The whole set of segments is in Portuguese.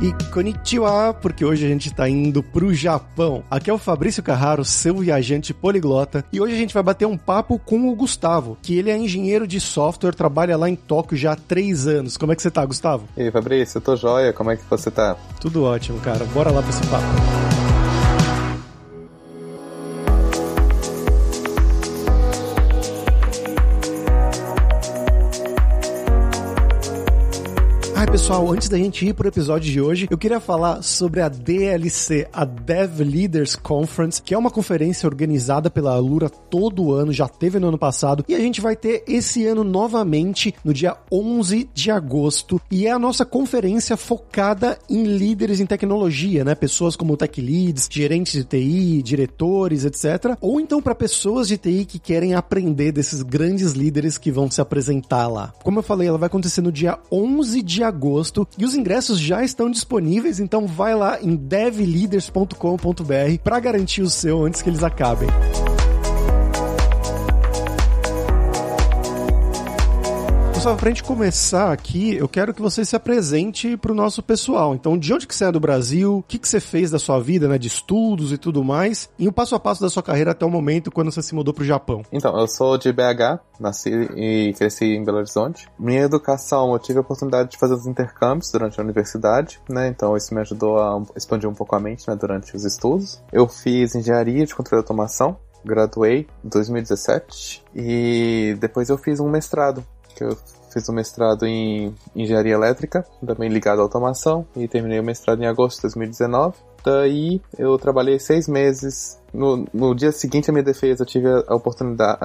E konnichiwa, porque hoje a gente tá indo pro Japão. Aqui é o Fabrício Carraro, seu viajante poliglota, e hoje a gente vai bater um papo com o Gustavo, que ele é engenheiro de software, trabalha lá em Tóquio já há três anos. Como é que você tá, Gustavo? E aí, Fabrício, eu tô joia, como é que você tá? Tudo ótimo, cara. Bora lá pra esse papo. Pessoal, antes da gente ir pro episódio de hoje, eu queria falar sobre a DLC, a Dev Leaders Conference, que é uma conferência organizada pela Alura todo ano, já teve no ano passado, e a gente vai ter esse ano novamente no dia 11 de agosto, e é a nossa conferência focada em líderes em tecnologia, né? Pessoas como tech leads, gerentes de TI, diretores, etc. Ou então para pessoas de TI que querem aprender desses grandes líderes que vão se apresentar lá. Como eu falei, ela vai acontecer no dia 11 de agosto agosto e os ingressos já estão disponíveis, então vai lá em devleaders.com.br para garantir o seu antes que eles acabem. Gustavo, pra gente começar aqui, eu quero que você se apresente pro nosso pessoal. Então, de onde que você é do Brasil? O que, que você fez da sua vida, né? De estudos e tudo mais. E o passo a passo da sua carreira até o momento, quando você se mudou pro Japão. Então, eu sou de BH, nasci e cresci em Belo Horizonte. Minha educação, eu tive a oportunidade de fazer os intercâmbios durante a universidade, né? Então, isso me ajudou a expandir um pouco a mente, né? Durante os estudos. Eu fiz engenharia de controle de automação graduei em 2017 e depois eu fiz um mestrado que eu fiz o um mestrado em engenharia elétrica, também ligado à automação, e terminei o mestrado em agosto de 2019. Daí eu trabalhei seis meses. No, no dia seguinte à minha defesa, eu tive a, oportunidade,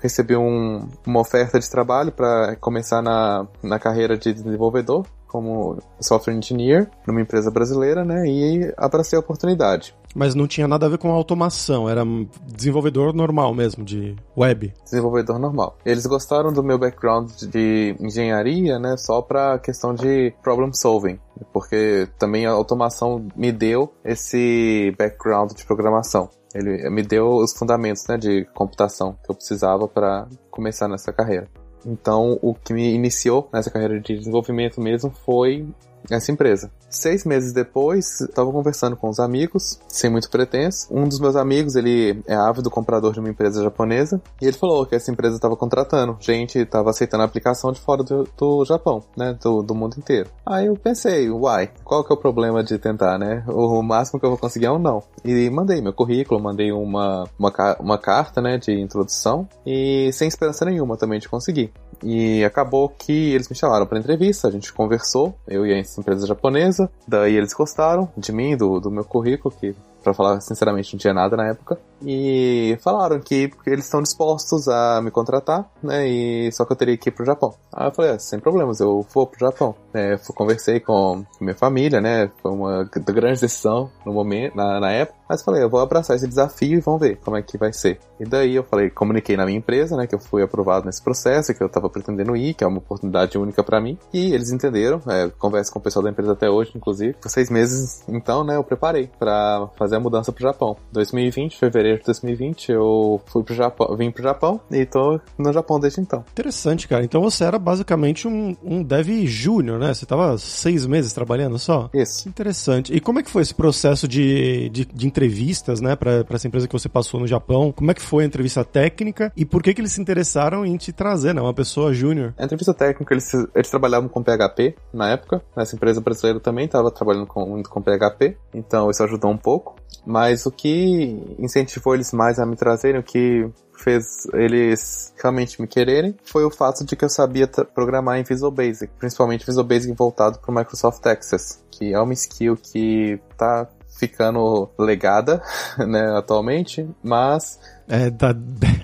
recebi um, uma oferta de trabalho para começar na, na carreira de desenvolvedor como software engineer numa empresa brasileira, né? E abracei a oportunidade. Mas não tinha nada a ver com automação, era desenvolvedor normal mesmo, de web. Desenvolvedor normal. Eles gostaram do meu background de engenharia, né? Só pra questão de problem solving. Porque também a automação me deu esse background de programação. Ele me deu os fundamentos né, de computação que eu precisava para começar nessa carreira. Então, o que me iniciou nessa carreira de desenvolvimento mesmo foi essa empresa. Seis meses depois, estava conversando com os amigos, sem muito pretenso. Um dos meus amigos, ele é ávido comprador de uma empresa japonesa, e ele falou que essa empresa estava contratando gente, estava aceitando a aplicação de fora do, do Japão, né, do, do, mundo inteiro. Aí eu pensei, uai, qual que é o problema de tentar, né? O máximo que eu vou conseguir é um não. E mandei meu currículo, mandei uma, uma, uma carta, né, de introdução, e sem esperança nenhuma também de conseguir. E acabou que eles me chamaram para entrevista, a gente conversou, eu e essa empresa japonesa, daí eles gostaram de mim, do, do meu currículo, que para falar sinceramente não tinha nada na época, e falaram que eles estão dispostos a me contratar, né, e só que eu teria que ir pro Japão. Aí eu falei, ah, sem problemas, eu vou pro Japão. É, conversei com minha família, né, foi uma grande decisão no momento, na, na época, mas falei, eu vou abraçar esse desafio e vamos ver como é que vai ser. E daí eu falei, comuniquei na minha empresa, né, que eu fui aprovado nesse processo, que eu tava pretendendo ir, que é uma oportunidade única para mim. E eles entenderam, é, converso com o pessoal da empresa até hoje, inclusive. Por seis meses, então, né, eu preparei para fazer a mudança pro Japão. 2020, fevereiro de 2020, eu fui pro Japão, vim pro Japão e tô no Japão desde então. Interessante, cara. Então você era basicamente um, um dev júnior, né? Você tava seis meses trabalhando só? Isso. Interessante. E como é que foi esse processo de, de, de entrevistas, né, para essa empresa que você passou no Japão. Como é que foi a entrevista técnica e por que que eles se interessaram em te trazer, né, uma pessoa júnior? A entrevista técnica, eles, eles trabalhavam com PHP na época. Essa empresa brasileira também estava trabalhando com, muito com PHP, então isso ajudou um pouco. Mas o que incentivou eles mais a me trazerem, o que fez eles realmente me quererem foi o fato de que eu sabia programar em Visual Basic, principalmente Visual Basic voltado para o Microsoft Access, que é uma skill que tá ficando legada, né, atualmente, mas é, da,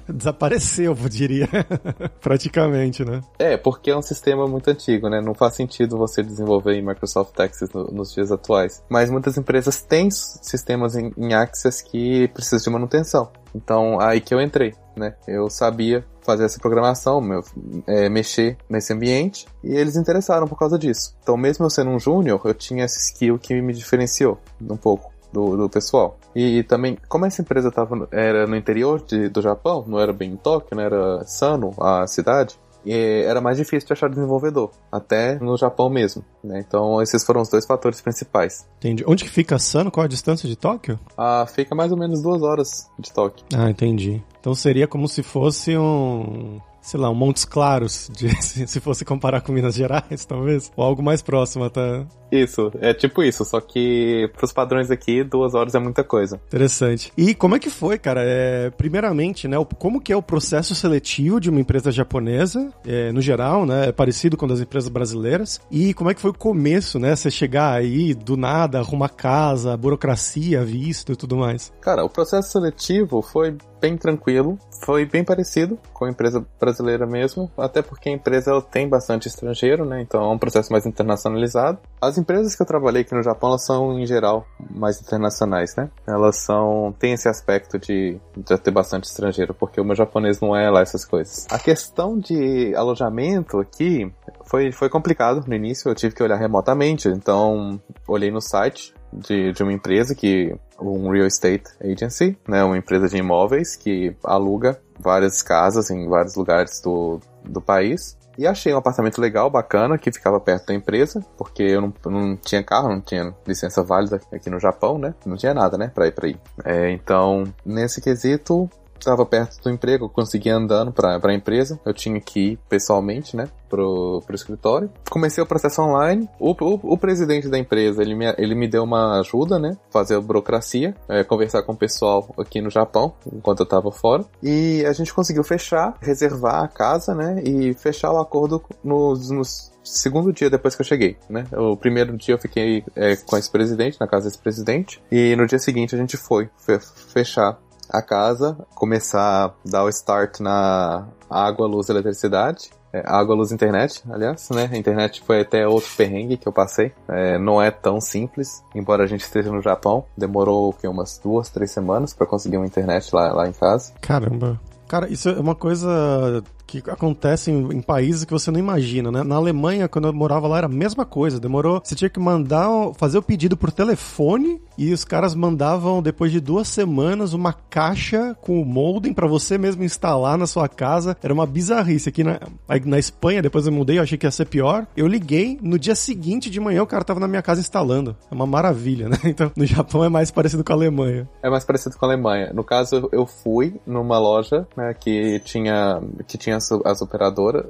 desapareceu, eu diria. Praticamente, né? É, porque é um sistema muito antigo, né? Não faz sentido você desenvolver em Microsoft Access no, nos dias atuais. Mas muitas empresas têm sistemas em, em Access que precisam de manutenção. Então, aí que eu entrei, né? Eu sabia fazer essa programação, meu, é, mexer nesse ambiente, e eles interessaram por causa disso. Então, mesmo eu sendo um júnior, eu tinha esse skill que me diferenciou um pouco do, do pessoal. E, e, também, como essa empresa tava, era no interior de, do Japão, não era bem em Tóquio, não era Sano, a cidade, era mais difícil de achar desenvolvedor, até no Japão mesmo. Né? Então esses foram os dois fatores principais. Entendi. Onde que fica Sano? Qual a distância de Tóquio? Ah, fica mais ou menos duas horas de Tóquio. Ah, entendi. Então seria como se fosse um sei lá, um Montes Claros, de, se fosse comparar com Minas Gerais, talvez, ou algo mais próximo até. Isso, é tipo isso, só que pros padrões aqui, duas horas é muita coisa. Interessante. E como é que foi, cara? É, primeiramente, né, como que é o processo seletivo de uma empresa japonesa, é, no geral, né, é parecido com das empresas brasileiras, e como é que foi o começo, né, você chegar aí, do nada, arrumar casa, burocracia, visto e tudo mais? Cara, o processo seletivo foi bem tranquilo, foi bem parecido com a empresa brasileira mesmo, até porque a empresa ela tem bastante estrangeiro, né? Então é um processo mais internacionalizado. As empresas que eu trabalhei aqui no Japão, elas são em geral mais internacionais, né? Elas são têm esse aspecto de, de ter bastante estrangeiro, porque o meu japonês não é lá essas coisas. A questão de alojamento aqui foi foi complicado no início, eu tive que olhar remotamente, então olhei no site de, de uma empresa que um real estate agency, né, uma empresa de imóveis que aluga várias casas em vários lugares do, do país. E achei um apartamento legal, bacana, que ficava perto da empresa, porque eu não, não tinha carro, não tinha licença válida aqui no Japão, né? Não tinha nada, né, pra ir pra ir. É, então, nesse quesito, estava perto do emprego, eu conseguia andando para a empresa. Eu tinha que ir pessoalmente, né, pro, pro escritório. Comecei o processo online. O, o, o, presidente da empresa, ele me, ele me deu uma ajuda, né, fazer a burocracia, é, conversar com o pessoal aqui no Japão, enquanto eu estava fora. E a gente conseguiu fechar, reservar a casa, né, e fechar o acordo nos, nos segundo dia depois que eu cheguei, né? O primeiro dia eu fiquei é, com esse presidente, na casa desse presidente, e no dia seguinte a gente foi fechar a casa, começar a dar o start na água, luz eletricidade. É, água, luz internet, aliás, né? A internet foi até outro perrengue que eu passei. É, não é tão simples, embora a gente esteja no Japão. Demorou que, umas duas, três semanas para conseguir uma internet lá, lá em casa. Caramba. Cara, isso é uma coisa que acontece em, países que você não imagina, né? Na Alemanha, quando eu morava lá, era a mesma coisa. Demorou. Você tinha que mandar, fazer o pedido por telefone e os caras mandavam, depois de duas semanas, uma caixa com o modem para você mesmo instalar na sua casa. Era uma bizarrice. Aqui na, na Espanha, depois eu mudei, eu achei que ia ser pior. Eu liguei, no dia seguinte de manhã, o cara tava na minha casa instalando. É uma maravilha, né? Então, no Japão é mais parecido com a Alemanha. É mais parecido com a Alemanha. No caso, eu fui numa loja, né, que tinha, que tinha as, as operadoras,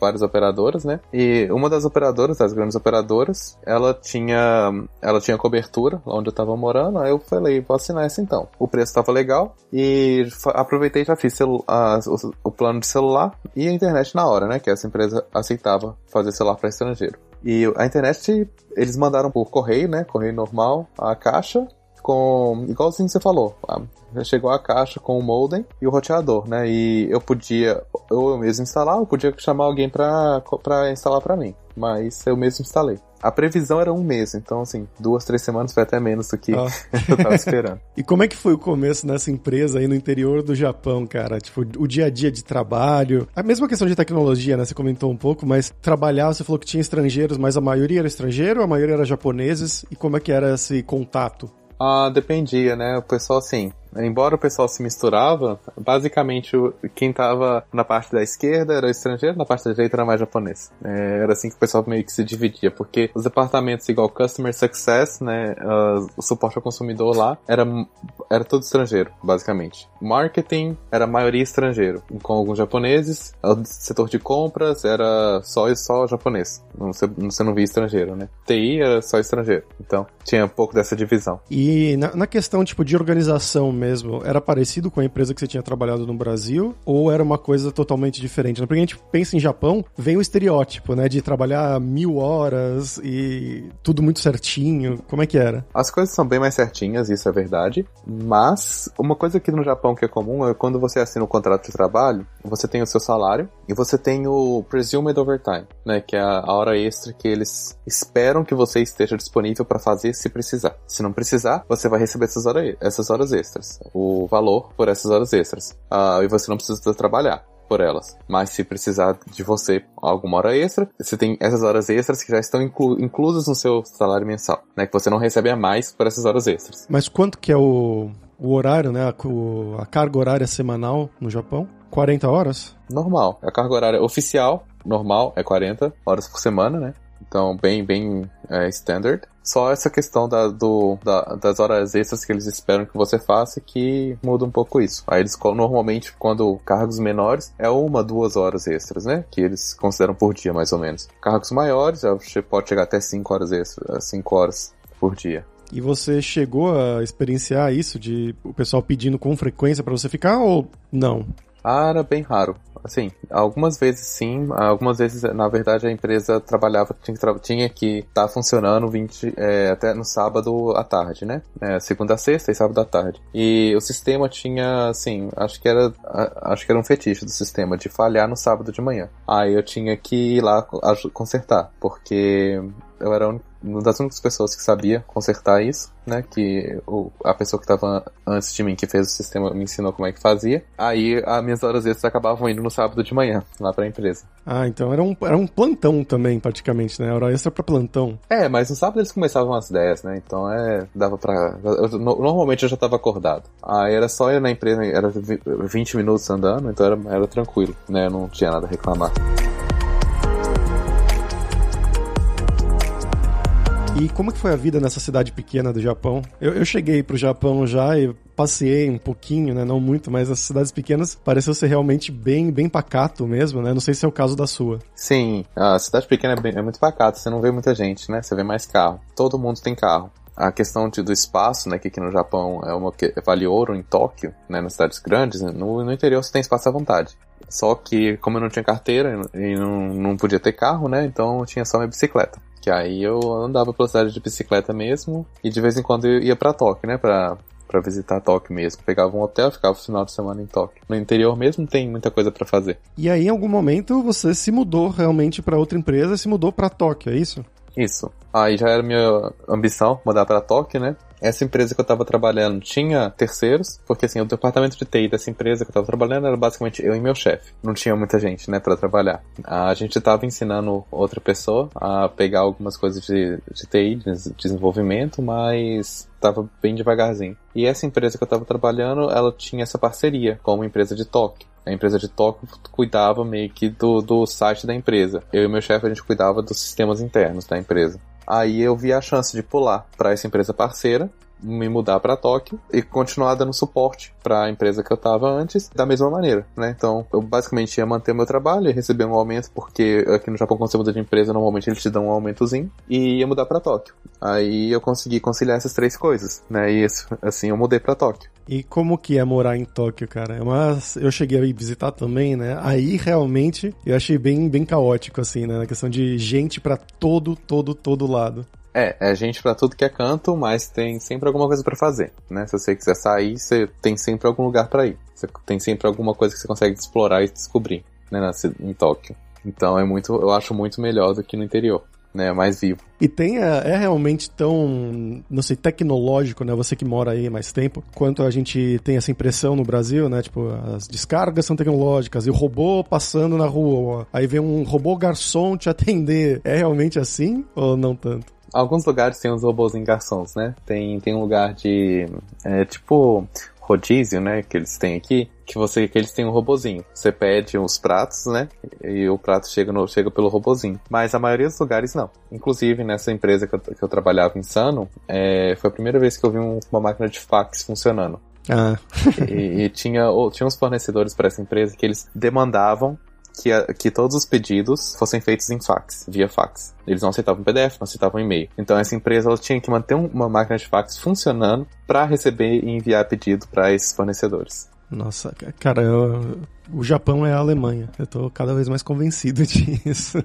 várias operadoras, né? E uma das operadoras, das grandes operadoras, ela tinha, ela tinha cobertura lá onde eu tava morando, aí eu falei, vou assinar essa então. O preço tava legal e aproveitei e já fiz a, o, o plano de celular e a internet na hora, né? Que essa empresa aceitava fazer celular para estrangeiro. E a internet, eles mandaram por correio, né? Correio normal, a caixa, com. igualzinho você falou chegou a caixa com o modem e o roteador, né? E eu podia, eu mesmo instalar, eu podia chamar alguém pra, pra instalar pra mim. Mas eu mesmo instalei. A previsão era um mês, então assim, duas, três semanas foi até menos do que oh. eu tava esperando. e como é que foi o começo nessa empresa aí no interior do Japão, cara? Tipo, o dia a dia de trabalho. A mesma questão de tecnologia, né? Você comentou um pouco, mas trabalhar, você falou que tinha estrangeiros, mas a maioria era estrangeiro, a maioria era japoneses. E como é que era esse contato? Ah, dependia, né? O pessoal, assim, embora o pessoal se misturava, basicamente quem tava na parte da esquerda era estrangeiro, na parte da direita era mais japonês. É, era assim que o pessoal meio que se dividia, porque os departamentos igual Customer Success, né, uh, o suporte ao consumidor lá, era, era tudo estrangeiro, basicamente. Marketing era a maioria estrangeiro, com alguns japoneses. O setor de compras era só e só japonês. Você, você não via estrangeiro, né? TI era só estrangeiro. Então, tinha um pouco dessa divisão. E na, na questão, tipo, de organização mesmo, era parecido com a empresa que você tinha trabalhado no Brasil? Ou era uma coisa totalmente diferente? Porque a gente pensa em Japão, vem o estereótipo, né? De trabalhar mil horas e tudo muito certinho. Como é que era? As coisas são bem mais certinhas, isso é verdade. Mas uma coisa aqui no Japão que é comum é quando você assina um contrato de trabalho, você tem o seu salário e você tem o presumed overtime, né? Que é a hora extra que eles esperam que você esteja disponível para fazer se precisar. Se não precisar, você vai receber essas horas, horas extras o valor por essas horas extras. Uh, e você não precisa trabalhar por elas. Mas se precisar de você alguma hora extra, você tem essas horas extras que já estão inclu inclusas no seu salário mensal, né? Que você não recebe a mais por essas horas extras. Mas quanto que é o, o horário, né? A, a carga horária semanal no Japão? 40 horas? Normal. A carga horária oficial, normal, é 40 horas por semana, né? Então, bem, bem é, standard. Só essa questão da, do, da, das horas extras que eles esperam que você faça que muda um pouco isso. Aí eles normalmente, quando cargos menores, é uma, duas horas extras, né? Que eles consideram por dia, mais ou menos. Cargos maiores, você pode chegar até 5 horas extras, 5 horas por dia. E você chegou a experienciar isso de o pessoal pedindo com frequência para você ficar ou não? Ah, era bem raro. Assim, algumas vezes sim, algumas vezes, na verdade, a empresa trabalhava, tinha que tra tinha que estar tá funcionando 20, é, até no sábado à tarde, né? É, segunda a sexta e sábado à tarde. E o sistema tinha, assim, acho que era, acho que era um fetiche do sistema, de falhar no sábado de manhã. Aí eu tinha que ir lá consertar, porque eu era uma das únicas pessoas que sabia consertar isso, né? Que o, a pessoa que estava antes de mim, que fez o sistema, me ensinou como é que fazia. Aí as minhas horas extras acabavam indo no sábado de manhã, lá pra empresa. Ah, então era um, era um plantão também, praticamente, né? Hora extra pra plantão. É, mas no sábado eles começavam às 10, né? Então é. dava pra. Eu, normalmente eu já tava acordado. Aí era só ir na empresa, era 20 minutos andando, então era, era tranquilo, né? Eu não tinha nada a reclamar. E como que foi a vida nessa cidade pequena do Japão? Eu, eu cheguei pro Japão já e passei um pouquinho, né? Não muito, mas as cidades pequenas pareceu ser realmente bem, bem pacato mesmo, né? Não sei se é o caso da sua. Sim, a cidade pequena é, bem, é muito pacato, você não vê muita gente, né? Você vê mais carro. Todo mundo tem carro a questão de, do espaço, né, que aqui no Japão é uma que vale ouro em Tóquio, né, nas cidades grandes, né, no, no interior você tem espaço à vontade. Só que como eu não tinha carteira e não, não podia ter carro, né, então eu tinha só minha bicicleta. Que aí eu andava pela cidade de bicicleta mesmo e de vez em quando eu ia para Tóquio, né? Pra, pra visitar Tóquio mesmo. Pegava um hotel, ficava o final de semana em Tóquio. No interior mesmo tem muita coisa para fazer. E aí, em algum momento, você se mudou realmente para outra empresa, se mudou para Tóquio, é isso? Isso. Aí já era minha ambição mudar para Tóquio, né? Essa empresa que eu tava trabalhando tinha terceiros, porque assim, o departamento de TI dessa empresa que eu tava trabalhando era basicamente eu e meu chefe. Não tinha muita gente, né, para trabalhar. A gente tava ensinando outra pessoa a pegar algumas coisas de, de TI, de desenvolvimento, mas tava bem devagarzinho. E essa empresa que eu tava trabalhando, ela tinha essa parceria com uma empresa de Tóquio. A empresa de Tóquio cuidava meio que do, do site da empresa. Eu e meu chefe, a gente cuidava dos sistemas internos da empresa. Aí eu vi a chance de pular para essa empresa parceira, me mudar para Tóquio e continuar dando suporte para a empresa que eu estava antes da mesma maneira, né? Então, eu basicamente ia manter meu trabalho, ia receber um aumento porque aqui no Japão quando você muda de empresa, normalmente eles te dão um aumentozinho e ia mudar para Tóquio. Aí eu consegui conciliar essas três coisas, né? E assim eu mudei para Tóquio. E como que é morar em Tóquio, cara? Mas eu cheguei a ir visitar também, né? Aí realmente eu achei bem, bem caótico, assim, né? Na questão de gente para todo, todo, todo lado. É, é gente para tudo que é canto, mas tem sempre alguma coisa para fazer, né? Se você quiser sair, você tem sempre algum lugar para ir. Você tem sempre alguma coisa que você consegue explorar e descobrir, né? em Tóquio. Então é muito, eu acho muito melhor do que no interior né, mais vivo. E tem, é, é, realmente tão, não sei, tecnológico, né, você que mora aí mais tempo, quanto a gente tem essa impressão no Brasil, né, tipo, as descargas são tecnológicas e o robô passando na rua, aí vem um robô garçom te atender. É realmente assim ou não tanto? Alguns lugares tem os robôs em garçons, né? Tem, tem um lugar de. É, tipo rodízio, né, que eles têm aqui, que você que eles têm um robozinho. Você pede os pratos, né, e o prato chega no, chega pelo robozinho. Mas a maioria dos lugares não. Inclusive nessa empresa que eu, que eu trabalhava em Sano, é, foi a primeira vez que eu vi um, uma máquina de fax funcionando. Ah. e, e tinha, tinha uns fornecedores para essa empresa que eles demandavam que, a, que todos os pedidos fossem feitos em fax, via fax. Eles não aceitavam PDF, não aceitavam e-mail. Então essa empresa ela tinha que manter uma máquina de fax funcionando para receber e enviar pedido para esses fornecedores. Nossa, cara, eu, o Japão é a Alemanha. Eu tô cada vez mais convencido disso.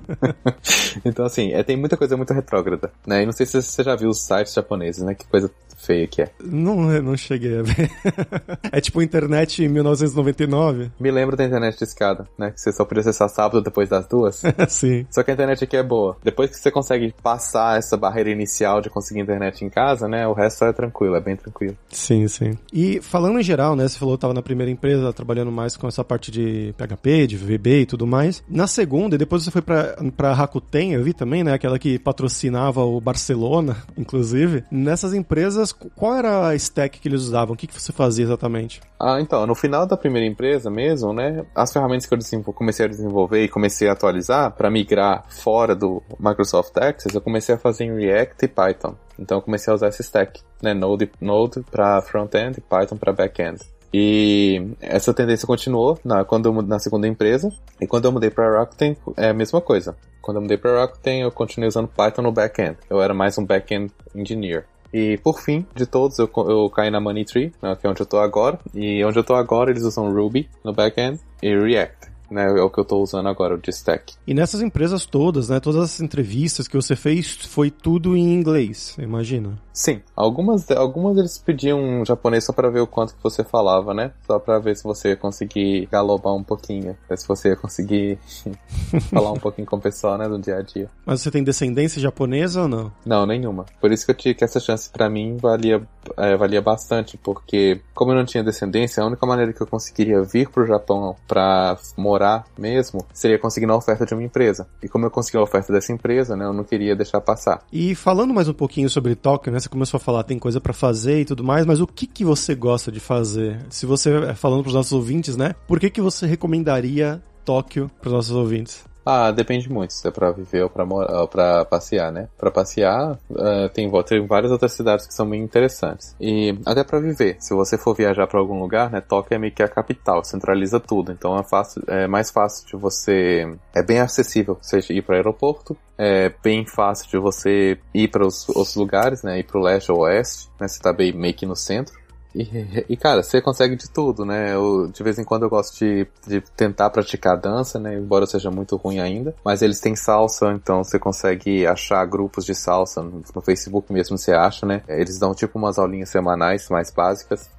então, assim, é, tem muita coisa muito retrógrada, né? E não sei se você já viu os sites japoneses, né? Que coisa feia que é. Não, não cheguei a ver. é tipo internet em 1999? Me lembro da internet de escada, né? Que você só podia acessar sábado depois das duas. sim. Só que a internet aqui é boa. Depois que você consegue passar essa barreira inicial de conseguir internet em casa, né? O resto é tranquilo, é bem tranquilo. Sim, sim. E falando em geral, né? Você falou que tava na primeira empresa trabalhando mais com essa parte de PHP, de VB e tudo mais. Na segunda, e depois você foi pra, pra Rakuten, eu vi também, né? Aquela que patrocinava o Barcelona, inclusive. Nessas empresas japonesas, qual era a stack que eles usavam? O que, que você fazia exatamente? Ah, então, no final da primeira empresa mesmo, né, as ferramentas que eu comecei a desenvolver e comecei a atualizar para migrar fora do Microsoft Access, eu comecei a fazer em React e Python. Então eu comecei a usar esse stack, né, Node, Node para front-end e Python para back-end. E essa tendência continuou na, quando eu, na segunda empresa. E quando eu mudei para Rakuten, é a mesma coisa. Quando eu mudei para Rakuten, eu continuei usando Python no back-end. Eu era mais um back-end engineer. E por fim, de todos, eu, eu caí na Money Tree, né, que é onde eu tô agora. E onde eu tô agora, eles usam Ruby no back-end e React né? É o que eu tô usando agora, o de stack. E nessas empresas todas, né? Todas as entrevistas que você fez, foi tudo em inglês, imagina? Sim. Algumas, algumas eles pediam japonês só pra ver o quanto que você falava, né? Só pra ver se você ia conseguir galobar um pouquinho. Se você ia conseguir falar um pouquinho com o pessoal, né? Do dia a dia. Mas você tem descendência japonesa ou não? Não, nenhuma. Por isso que eu tinha que essa chance para mim valia, é, valia bastante, porque como eu não tinha descendência, a única maneira que eu conseguiria vir pro Japão pra morar mesmo, seria conseguindo a oferta de uma empresa. E como eu consegui a oferta dessa empresa, né, eu não queria deixar passar. E falando mais um pouquinho sobre Tóquio, né, você começou a falar tem coisa para fazer e tudo mais, mas o que que você gosta de fazer? Se você, é, falando para os nossos ouvintes, né, por que que você recomendaria Tóquio para os nossos ouvintes? Ah, depende muito se é pra viver ou pra, ou pra passear, né? Pra passear, uh, tem, tem várias outras cidades que são bem interessantes. E até pra viver, se você for viajar para algum lugar, né? Tóquio é meio que a capital, centraliza tudo. Então é, fácil, é mais fácil de você... É bem acessível você ir para aeroporto, é bem fácil de você ir para os outros lugares, né? Ir para o leste ou oeste, né? Você tá bem meio que no centro. E, e, cara, você consegue de tudo, né? Eu, de vez em quando eu gosto de, de tentar praticar dança, né? Embora seja muito ruim ainda. Mas eles têm salsa, então você consegue achar grupos de salsa. No, Facebook mesmo você acha, né? Eles dão tipo umas aulinhas semanais mais básicas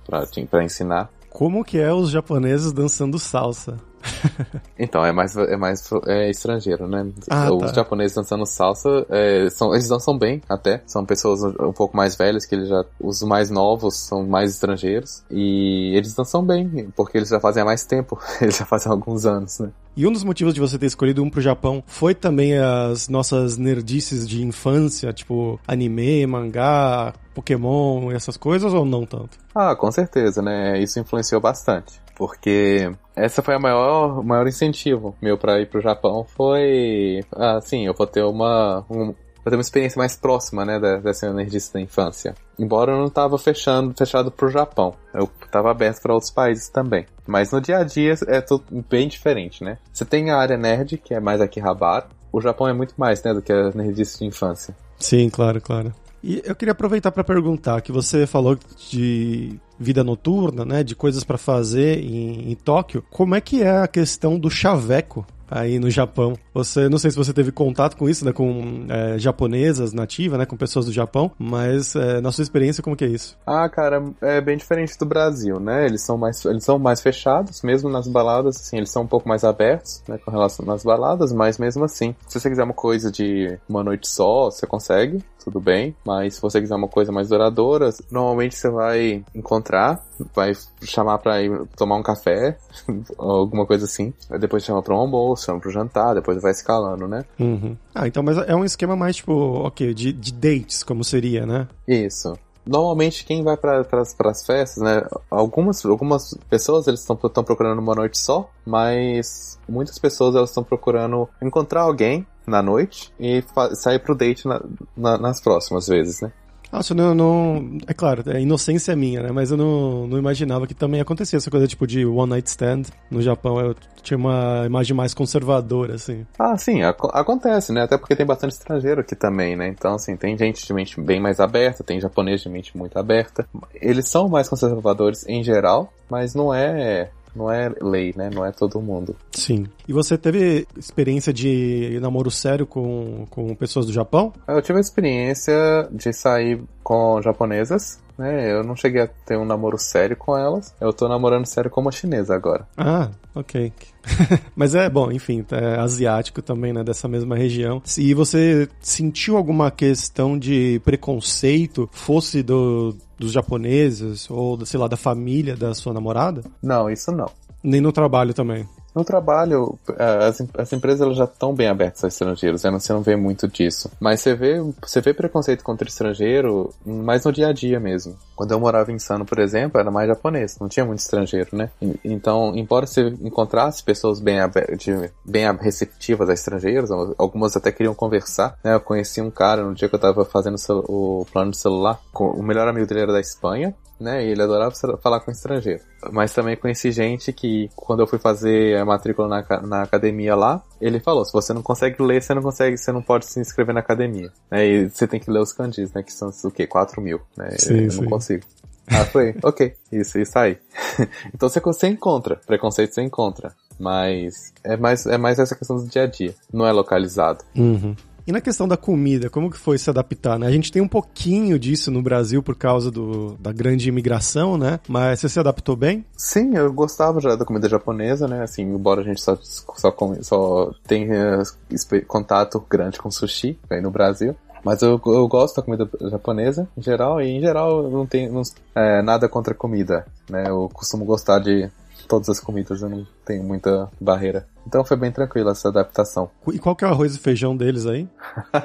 pra ensinar. Como que é os japoneses dançando salsa? então, é mais, é mais é estrangeiro, né? Ah, Os tá. japoneses dançando salsa, é, são, eles dançam bem até. São pessoas um pouco mais velhas, que eles já. Os mais novos são mais estrangeiros. E eles dançam bem, porque eles já fazem há mais tempo. Eles já fazem há alguns anos, né? E um dos motivos de você ter escolhido um pro Japão foi também as nossas nerdices de infância, tipo anime, mangá, Pokémon e essas coisas, ou não tanto? Ah, com certeza, né? Isso influenciou bastante porque essa foi a maior, maior incentivo meu para ir pro Japão foi, assim, eu vou ter uma, um, ter uma experiência mais próxima, né, dessa energia da infância. Embora eu não tava fechando, fechado pro Japão, eu tava aberto para outros países também. Mas no dia a dia é tudo bem diferente, né? Você tem a área nerd, que é mais aqui Rabar. O Japão é muito mais, né, do que a nerdice de infância. Sim, claro, claro. E eu queria aproveitar para perguntar que você falou de vida noturna, né, de coisas para fazer em, em Tóquio. Como é que é a questão do chaveco aí no Japão. Você, não sei se você teve contato com isso, né, com é, japonesas nativas, né, com pessoas do Japão, mas é, na sua experiência como que é isso? Ah, cara, é bem diferente do Brasil, né? Eles são mais, eles são mais fechados, mesmo nas baladas, assim, eles são um pouco mais abertos, né, com relação às baladas, mas mesmo assim, se você quiser uma coisa de uma noite só, você consegue, tudo bem, mas se você quiser uma coisa mais duradoura, normalmente você vai encontrar, vai chamar pra ir tomar um café, alguma coisa assim, depois chama pra um almoço, chama pro jantar, depois vai escalando, né? Uhum. Ah, então, mas é um esquema mais, tipo, ok, de, de dates, como seria, né? Isso normalmente quem vai para as festas, né? Algumas, algumas pessoas eles estão procurando uma noite só, mas muitas pessoas elas estão procurando encontrar alguém na noite e sair pro date na, na, nas próximas vezes, né? Nossa, não, não. É claro, é inocência minha, né? Mas eu não, não imaginava que também acontecia essa coisa tipo de one night stand no Japão. Eu tinha uma imagem mais conservadora, assim. Ah, sim, ac acontece, né? Até porque tem bastante estrangeiro aqui também, né? Então, assim, tem gente de mente bem mais aberta, tem japonês de mente muito aberta. Eles são mais conservadores em geral, mas não é não é lei, né? Não é todo mundo. Sim. E você teve experiência de namoro sério com, com pessoas do Japão? Eu tive a experiência de sair com japonesas, né? Eu não cheguei a ter um namoro sério com elas. Eu tô namorando sério com uma chinesa agora. Ah, ok. Mas é bom, enfim, é asiático também, né? Dessa mesma região. E você sentiu alguma questão de preconceito, fosse do, dos japoneses ou, sei lá, da família da sua namorada? Não, isso não. Nem no trabalho também. No trabalho, as, as empresas elas já estão bem abertas a estrangeiros, né? você não vê muito disso. Mas você vê, você vê preconceito contra estrangeiro mais no dia a dia mesmo. Quando eu morava em Sano, por exemplo, era mais japonês, não tinha muito estrangeiro, né? Então, embora você encontrasse pessoas bem, de, bem receptivas a estrangeiros, algumas até queriam conversar, né? Eu conheci um cara no dia que eu tava fazendo o plano de celular, o melhor amigo dele era da Espanha, né? E ele adorava falar com estrangeiro. Mas também conheci gente que, quando eu fui fazer a matrícula na, na academia lá, ele falou: se você não consegue ler, você não consegue, você não pode se inscrever na academia. Né? E você tem que ler os kanjis, né? Que são o quê? 4 mil, né? Sim, eu sim. não consigo. Ah, foi, ok, isso, isso aí. então você, você encontra, preconceito você encontra. Mas é mais, é mais essa questão do dia a dia. Não é localizado. Uhum. E na questão da comida, como que foi se adaptar, né? A gente tem um pouquinho disso no Brasil por causa do, da grande imigração, né? Mas você se adaptou bem? Sim, eu gostava já da comida japonesa, né? Assim, embora a gente só, só, come, só tenha contato grande com sushi aí no Brasil. Mas eu, eu gosto da comida japonesa em geral, e em geral não tenho não, é, nada contra comida, né? Eu costumo gostar de todas as comidas, eu não tenho muita barreira. Então foi bem tranquilo essa adaptação. E qual que é o arroz e feijão deles aí?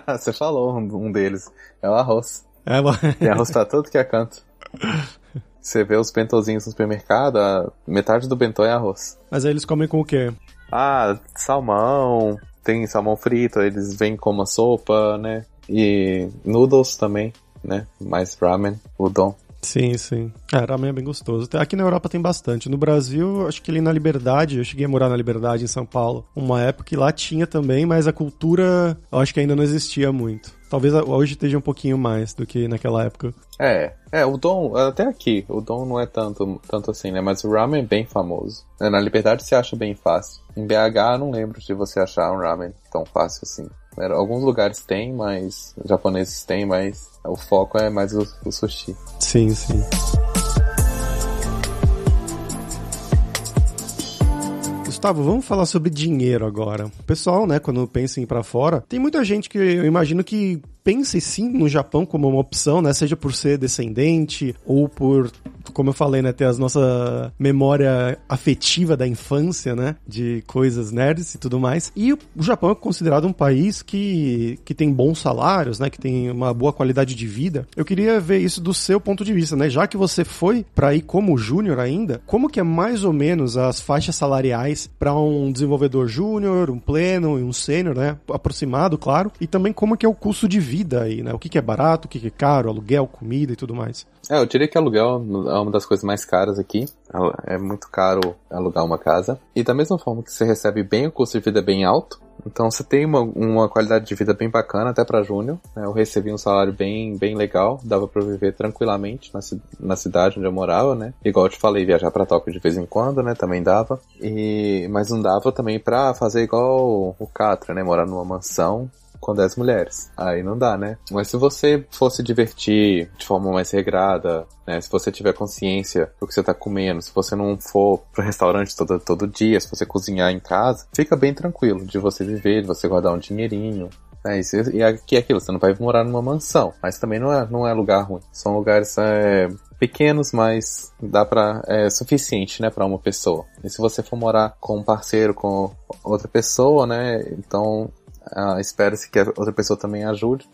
Você falou um deles. É o arroz. É, mas... Tem arroz pra tudo que é canto. Você vê os bentozinhos no supermercado, metade do bentô é arroz. Mas aí eles comem com o quê? Ah, salmão, tem salmão frito, eles vêm com uma sopa, né? E noodles também, né? Mais ramen, udon. Sim, sim. É, ramen é bem gostoso. Aqui na Europa tem bastante. No Brasil, acho que ali na Liberdade, eu cheguei a morar na Liberdade em São Paulo, uma época que lá tinha também, mas a cultura eu acho que ainda não existia muito. Talvez hoje esteja um pouquinho mais do que naquela época. É, é, o Dom, até aqui, o Dom não é tanto, tanto assim, né? Mas o ramen é bem famoso. Na Liberdade se acha bem fácil. Em BH, não lembro de você achar um ramen tão fácil assim. Alguns lugares tem, mas japoneses têm, mas o foco é mais o, o sushi. Sim, sim. Gustavo, vamos falar sobre dinheiro agora. Pessoal, né, quando pensa em ir para fora, tem muita gente que eu imagino que pense sim no Japão como uma opção, né? Seja por ser descendente ou por, como eu falei, né, ter a nossa memória afetiva da infância, né? De coisas nerds e tudo mais. E o Japão é considerado um país que, que tem bons salários, né? Que tem uma boa qualidade de vida. Eu queria ver isso do seu ponto de vista, né? Já que você foi para ir como júnior ainda, como que é mais ou menos as faixas salariais para um desenvolvedor júnior, um pleno e um sênior, né? Aproximado, claro. E também como que é o custo de vida vida aí, né? O que, que é barato, o que, que é caro, aluguel, comida e tudo mais. É, eu diria que aluguel é uma das coisas mais caras aqui. É muito caro alugar uma casa. E da mesma forma que você recebe bem, o custo de vida é bem alto. Então você tem uma, uma qualidade de vida bem bacana, até para júnior. Né? Eu recebi um salário bem, bem legal, dava para viver tranquilamente na, na cidade onde eu morava, né? Igual eu te falei, viajar para Tóquio de vez em quando, né? Também dava. E mas não dava também para fazer igual o Catra, né? Morar numa mansão com 10 mulheres. Aí não dá, né? Mas se você fosse divertir de forma mais regrada, né? Se você tiver consciência do que você tá comendo, se você não for pro restaurante todo, todo dia, se você cozinhar em casa, fica bem tranquilo de você viver, de você guardar um dinheirinho, é, isso, e aqui é aquilo, você não vai morar numa mansão, mas também não é, não é lugar ruim. São lugares é, pequenos, mas dá para é suficiente, né, para uma pessoa. E se você for morar com um parceiro, com outra pessoa, né, então ah, Espera-se que a outra pessoa também ajude.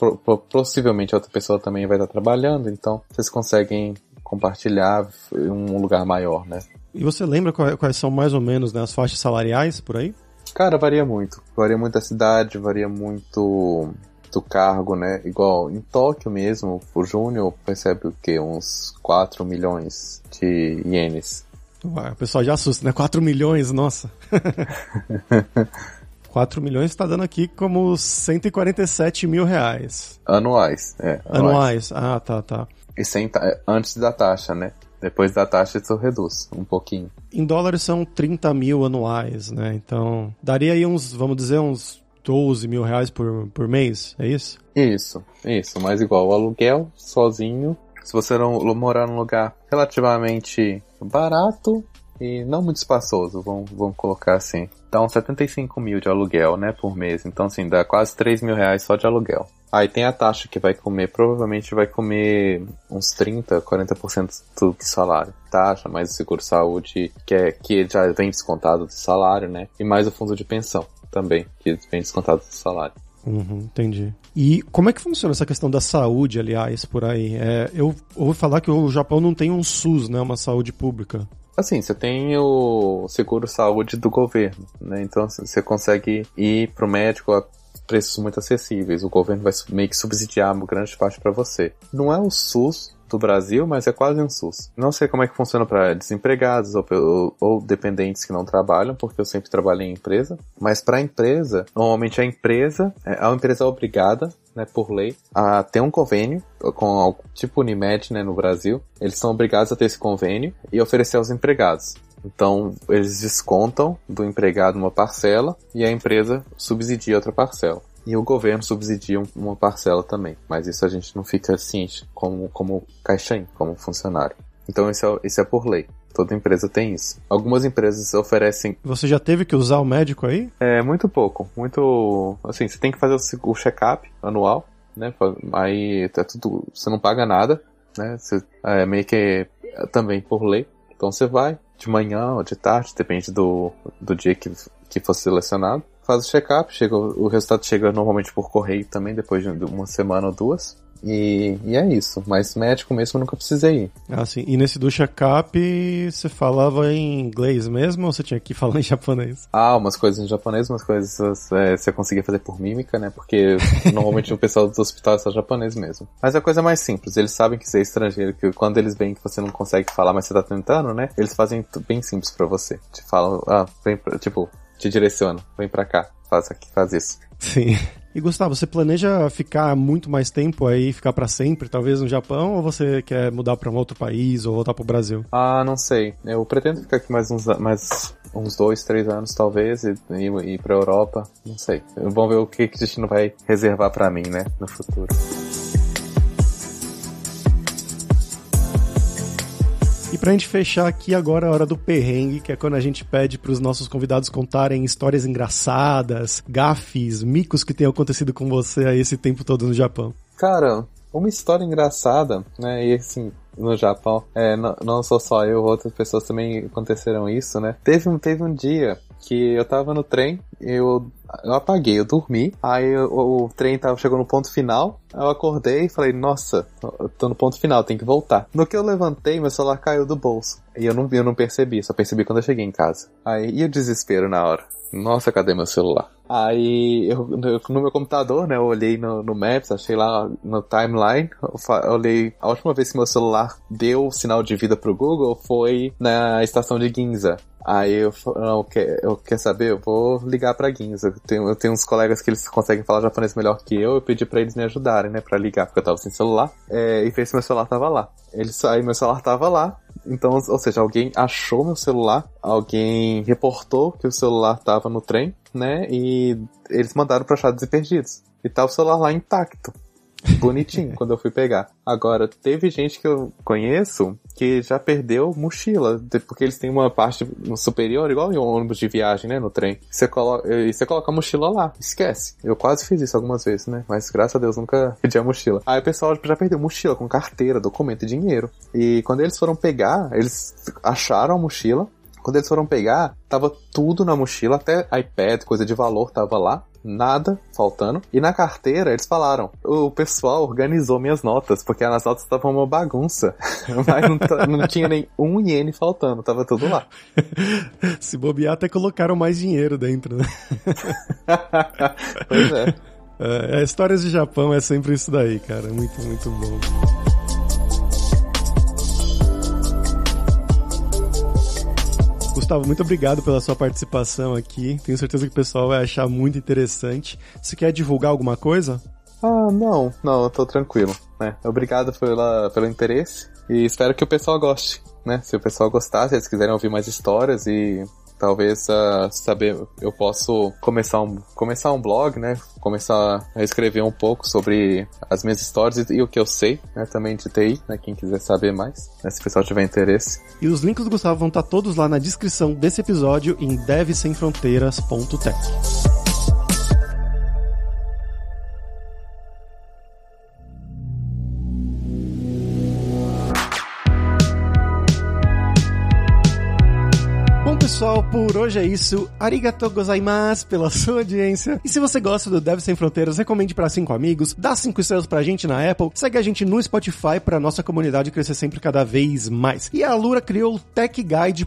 possivelmente a outra pessoa também vai estar trabalhando, então vocês conseguem compartilhar em um lugar maior, né? E você lembra quais são mais ou menos né, as faixas salariais por aí? Cara, varia muito. Varia muito a cidade, varia muito do cargo, né? Igual em Tóquio mesmo, o Júnior percebe o quê? Uns 4 milhões de ienes. Ué, o pessoal já assusta, né? 4 milhões, nossa. 4 milhões está dando aqui como 147 mil reais. Anuais, é. Anuais. anuais. Ah, tá, tá. E sem antes da taxa, né? Depois da taxa isso reduz um pouquinho. Em dólares são 30 mil anuais, né? Então daria aí uns, vamos dizer, uns 12 mil reais por, por mês, é isso? Isso, isso. Mas igual o aluguel sozinho, se você não morar num lugar relativamente barato e não muito espaçoso, vamos, vamos colocar assim dá uns 75 mil de aluguel, né, por mês. Então, assim, dá quase 3 mil reais só de aluguel. Aí tem a taxa que vai comer, provavelmente vai comer uns 30, 40% do salário. Taxa, mais o seguro-saúde, que, é, que já vem descontado do salário, né? E mais o fundo de pensão também, que vem descontado do salário. Uhum, entendi. E como é que funciona essa questão da saúde, aliás, por aí? É, eu ouvi falar que o Japão não tem um SUS, né? Uma saúde pública. Assim, você tem o seguro saúde do governo, né? Então você consegue ir pro médico a preços muito acessíveis. O governo vai meio que subsidiar uma grande parte para você. Não é o SUS do Brasil, mas é quase um SUS. Não sei como é que funciona para desempregados ou, ou, ou, dependentes que não trabalham, porque eu sempre trabalhei em empresa. Mas para a empresa, normalmente a empresa, é, a empresa é obrigada, né, por lei, a ter um convênio com tipo Unimed, né, no Brasil. Eles são obrigados a ter esse convênio e oferecer aos empregados. Então, eles descontam do empregado uma parcela e a empresa subsidia outra parcela. E o governo subsidia uma parcela também. Mas isso a gente não fica ciente como, como caixinha, como funcionário. Então, isso é, isso é por lei. Toda empresa tem isso. Algumas empresas oferecem. Você já teve que usar o médico aí? É, muito pouco. Muito. Assim, você tem que fazer o check-up anual, né? Aí tá tudo. Você não paga nada, né? Você, é meio que é, também por lei. Então você vai, de manhã ou de tarde, depende do, do dia que, que for selecionado. Faz o check-up, chega, o resultado chega normalmente por correio também, depois de uma semana ou duas. E, e, é isso, mas médico mesmo eu nunca precisei ir. Ah, sim. E nesse do check-up, você falava em inglês mesmo ou você tinha que falar em japonês? Ah, umas coisas em japonês, umas coisas é, você conseguia fazer por mímica, né? Porque normalmente o pessoal dos hospitais é japonês mesmo. Mas é a coisa mais simples, eles sabem que você é estrangeiro, que quando eles veem que você não consegue falar, mas você tá tentando, né? Eles fazem bem simples para você. Te falam, ah, vem pra, tipo, te direcionam, vem pra cá, faz aqui, faz isso. Sim. E Gustavo, você planeja ficar muito mais tempo aí, ficar para sempre, talvez no Japão, ou você quer mudar para um outro país ou voltar pro Brasil? Ah, não sei. Eu pretendo ficar aqui mais uns, mais uns dois, três anos talvez e, e ir pra Europa. Não sei. Vamos ver o que, que a gente não vai reservar para mim, né, no futuro. E pra gente fechar aqui agora a hora do perrengue, que é quando a gente pede pros nossos convidados contarem histórias engraçadas, gafes, micos que tenham acontecido com você aí esse tempo todo no Japão. Cara, uma história engraçada, né? E assim, no Japão, é, não, não sou só eu, outras pessoas também aconteceram isso, né? Teve um, teve um dia que eu tava no trem, eu, eu apaguei, eu dormi, aí o, o trem tava, chegou no ponto final, eu acordei e falei, nossa, tô no ponto final, tem que voltar. No que eu levantei, meu celular caiu do bolso. E eu não, eu não percebi, só percebi quando eu cheguei em casa. Aí, e o desespero na hora? Nossa, cadê meu celular? Aí, eu, no meu computador, né, eu olhei no, no Maps, achei lá no timeline, eu olhei, a última vez que meu celular deu sinal de vida pro Google foi na estação de Ginza. Aí eu não, quer, eu quer saber, eu vou ligar pra Ginza. Eu tenho, eu tenho uns colegas que eles conseguem falar japonês melhor que eu, eu pedi pra eles me ajudarem, né, pra ligar, porque eu tava sem celular, é, e se meu celular tava lá. Eles, aí meu celular tava lá, então, ou seja, alguém achou meu celular, alguém reportou que o celular tava no trem, né, e eles mandaram pra achados e perdidos. E tá o celular lá intacto bonitinho quando eu fui pegar. Agora, teve gente que eu conheço que já perdeu mochila, porque eles têm uma parte superior, igual em um ônibus de viagem, né, no trem. Você coloca, e você coloca a mochila lá, esquece. Eu quase fiz isso algumas vezes, né, mas graças a Deus nunca pedi a mochila. Aí o pessoal já perdeu mochila com carteira, documento e dinheiro. E quando eles foram pegar, eles acharam a mochila, quando eles foram pegar, tava tudo na mochila, até iPad, coisa de valor tava lá nada faltando. E na carteira eles falaram: o pessoal organizou minhas notas, porque as notas estavam uma bagunça. Mas não, não, tinha nem um iene faltando, tava tudo lá. Se bobear, até colocaram mais dinheiro dentro, né? pois é. é. Histórias de Japão é sempre isso daí, cara. Muito, muito bom. Gustavo, muito obrigado pela sua participação aqui. Tenho certeza que o pessoal vai achar muito interessante. Você quer divulgar alguma coisa? Ah, não, não, eu tô tranquilo. Né? Obrigado pela, pelo interesse e espero que o pessoal goste. Né? Se o pessoal gostar, se eles quiserem ouvir mais histórias e talvez uh, saber, eu posso começar um, começar um blog, né? Começar a escrever um pouco sobre as minhas histórias e, e o que eu sei, né? Também de TI, né? Quem quiser saber mais, né? se o pessoal tiver interesse. E os links do Gustavo vão estar todos lá na descrição desse episódio em devsemfronteiras.tech. pessoal, por hoje é isso. Arigatou gozaimasu pela sua audiência. E se você gosta do Dev Sem Fronteiras, recomende para cinco amigos, dá cinco estrelas pra gente na Apple, segue a gente no Spotify pra nossa comunidade crescer sempre cada vez mais. E a Alura criou o techguide.sh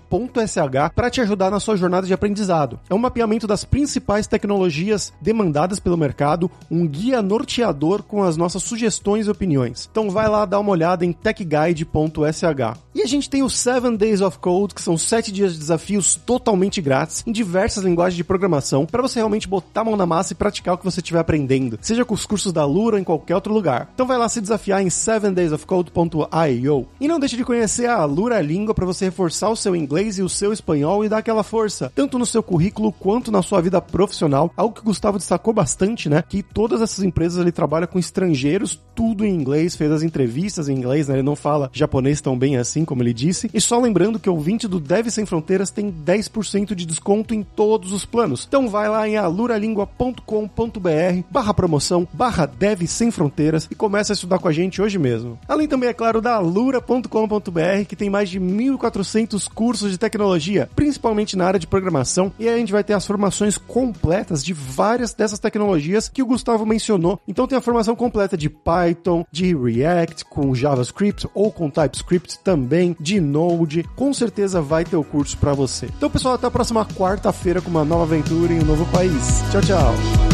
para te ajudar na sua jornada de aprendizado. É um mapeamento das principais tecnologias demandadas pelo mercado, um guia norteador com as nossas sugestões e opiniões. Então vai lá dar uma olhada em techguide.sh. E a gente tem o 7 Days of Code, que são 7 dias de desafios totalmente grátis em diversas linguagens de programação para você realmente botar a mão na massa e praticar o que você estiver aprendendo, seja com os cursos da Lura ou em qualquer outro lugar. Então vai lá se desafiar em 7daysofcode.io. E não deixe de conhecer a Lura Língua para você reforçar o seu inglês e o seu espanhol e dar aquela força, tanto no seu currículo quanto na sua vida profissional. Algo que o Gustavo destacou bastante, né? Que todas essas empresas ele trabalha com estrangeiros, tudo em inglês, fez as entrevistas em inglês, né? Ele não fala japonês tão bem assim, como ele disse. E só lembrando que o ouvinte do Deve Sem Fronteiras tem 10% de desconto em todos os planos. Então vai lá em aluralingua.com.br barra promoção, barra Deve Sem Fronteiras e começa a estudar com a gente hoje mesmo. Além também, é claro, da alura.com.br que tem mais de 1.400 cursos de tecnologia, principalmente na área de programação, e aí a gente vai ter as formações completas de várias dessas tecnologias que o Gustavo mencionou. Então tem a formação completa de Python, de React, com JavaScript ou com TypeScript também, de Node. Com certeza vai ter o curso para você. Então, pessoal, até a próxima quarta-feira com uma nova aventura em um novo país. Tchau, tchau.